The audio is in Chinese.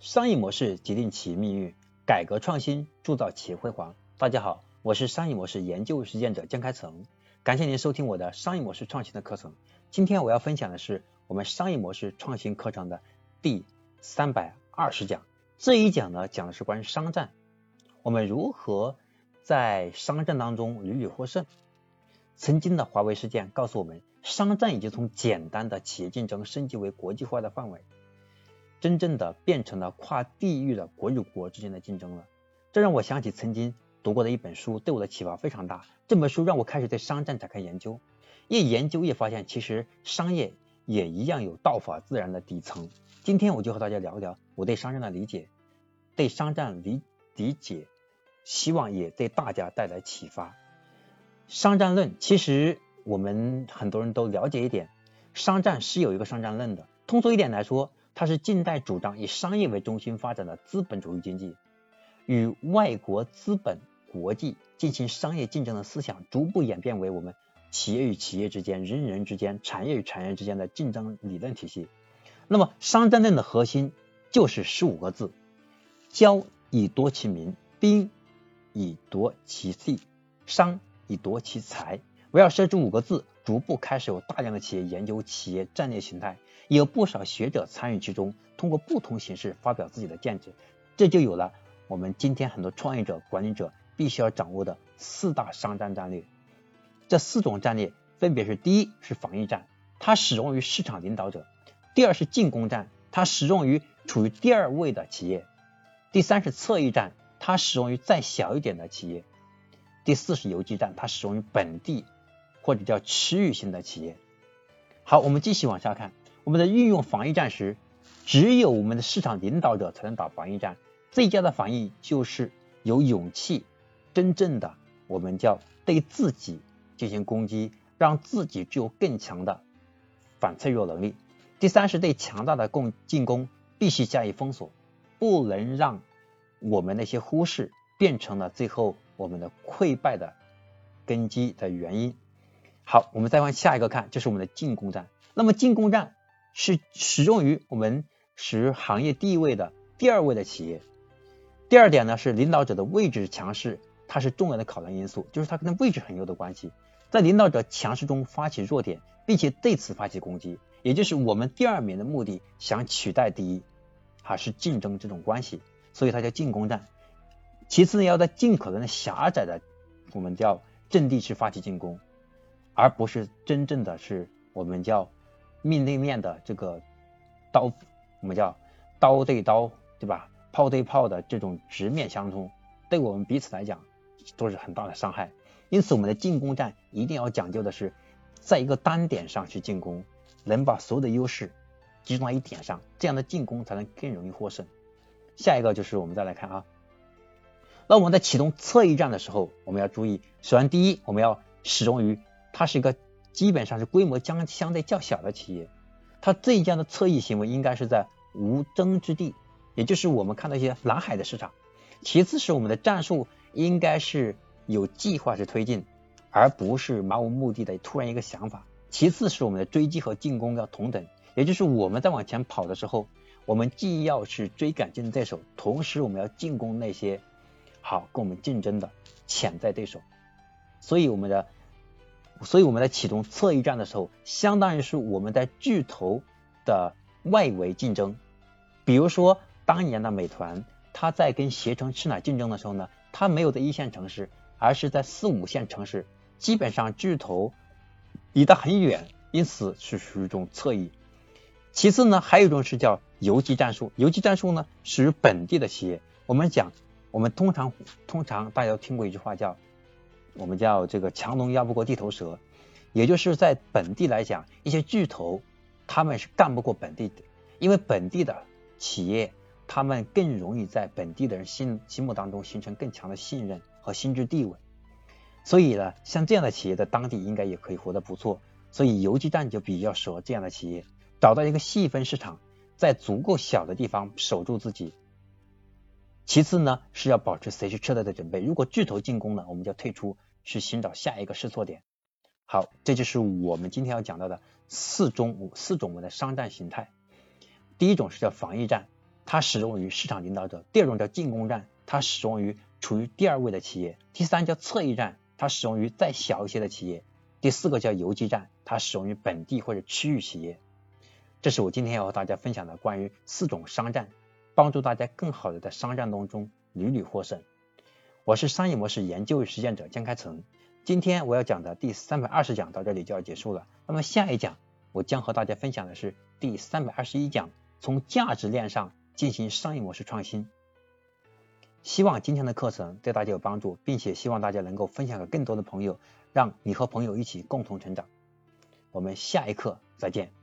商业模式决定企业命运，改革创新铸造企业辉煌。大家好，我是商业模式研究实践者江开成，感谢您收听我的商业模式创新的课程。今天我要分享的是我们商业模式创新课程的第三百二十讲。这一讲呢，讲的是关于商战，我们如何在商战当中屡屡获胜。曾经的华为事件告诉我们，商战已经从简单的企业竞争升级为国际化的范围，真正的变成了跨地域的国与国之间的竞争了。这让我想起曾经读过的一本书，对我的启发非常大。这本书让我开始对商战展开研究，越研究越发现，其实商业也一样有道法自然的底层。今天我就和大家聊一聊我对商战的理解，对商战理理解，希望也对大家带来启发。商战论，其实我们很多人都了解一点，商战是有一个商战论的。通俗一点来说，它是近代主张以商业为中心发展的资本主义经济，与外国资本国际进行商业竞争的思想，逐步演变为我们企业与企业之间、人与人之间、产业与产业之间的竞争理论体系。那么，商战论的核心就是十五个字：交以夺其民，兵以夺其地，商。以夺其财，围绕设置五个字，逐步开始有大量的企业研究企业战略形态，有不少学者参与其中，通过不同形式发表自己的见解，这就有了我们今天很多创业者、管理者必须要掌握的四大商战战略。这四种战略分别是：第一是防御战，它始终于市场领导者；第二是进攻战，它始终于处于第二位的企业；第三是侧翼战，它始终于再小一点的企业。第四是游击战，它适用于本地或者叫区域性的企业。好，我们继续往下看，我们在运用防御战时，只有我们的市场领导者才能打防御战。最佳的防御就是有勇气，真正的我们叫对自己进行攻击，让自己具有更强的反脆弱能力。第三是对强大的攻进攻必须加以封锁，不能让我们那些忽视变成了最后。我们的溃败的根基的原因。好，我们再往下一个看，就是我们的进攻战。那么进攻战是始终于我们是行业地位的第二位的企业。第二点呢是领导者的位置强势，它是重要的考量因素，就是它跟位置很有的关系。在领导者强势中发起弱点，并且对此发起攻击，也就是我们第二名的目的想取代第一，还是竞争这种关系，所以它叫进攻战。其次呢，要在尽可能的狭窄的我们叫阵地去发起进攻，而不是真正的是我们叫面对面的这个刀，我们叫刀对刀，对吧？炮对炮的这种直面相冲，对我们彼此来讲都是很大的伤害。因此，我们的进攻战一定要讲究的是在一个单点上去进攻，能把所有的优势集中在一点上，这样的进攻才能更容易获胜。下一个就是我们再来看啊。那我们在启动侧翼战的时候，我们要注意，首先第一，我们要始终于它是一个基本上是规模将相对较小的企业，它最佳的侧翼行为应该是在无争之地，也就是我们看到一些蓝海的市场。其次是我们的战术应该是有计划去推进，而不是漫无目的的突然一个想法。其次是我们的追击和进攻要同等，也就是我们在往前跑的时候，我们既要是追赶竞争对手，同时我们要进攻那些。好，跟我们竞争的潜在对手，所以我们的，所以我们在启动侧翼战的时候，相当于是我们在巨头的外围竞争。比如说当年的美团，它在跟携程、吃奶竞争的时候呢，它没有在一线城市，而是在四五线城市，基本上巨头离得很远，因此是属于一种侧翼。其次呢，还有一种是叫游击战术，游击战术呢属于本地的企业，我们讲。我们通常通常大家都听过一句话叫，我们叫这个强龙压不过地头蛇，也就是在本地来讲，一些巨头他们是干不过本地的，因为本地的企业他们更容易在本地的人心心目当中形成更强的信任和心智地位，所以呢，像这样的企业在当地应该也可以活得不错，所以游击战就比较适合这样的企业，找到一个细分市场，在足够小的地方守住自己。其次呢，是要保持随时撤退的准备。如果巨头进攻了，我们就要退出，去寻找下一个试错点。好，这就是我们今天要讲到的四种四种我们的商战形态。第一种是叫防御战，它使用于市场领导者；第二种叫进攻战，它使用于处于第二位的企业；第三叫侧翼战，它使用于再小一些的企业；第四个叫游击战，它使用于本地或者区域企业。这是我今天要和大家分享的关于四种商战，帮助大家更好的在商战当中屡屡获胜。我是商业模式研究与实践者江开成。今天我要讲的第三百二十讲到这里就要结束了。那么下一讲我将和大家分享的是第三百二十一讲，从价值链上进行商业模式创新。希望今天的课程对大家有帮助，并且希望大家能够分享给更多的朋友，让你和朋友一起共同成长。我们下一课再见。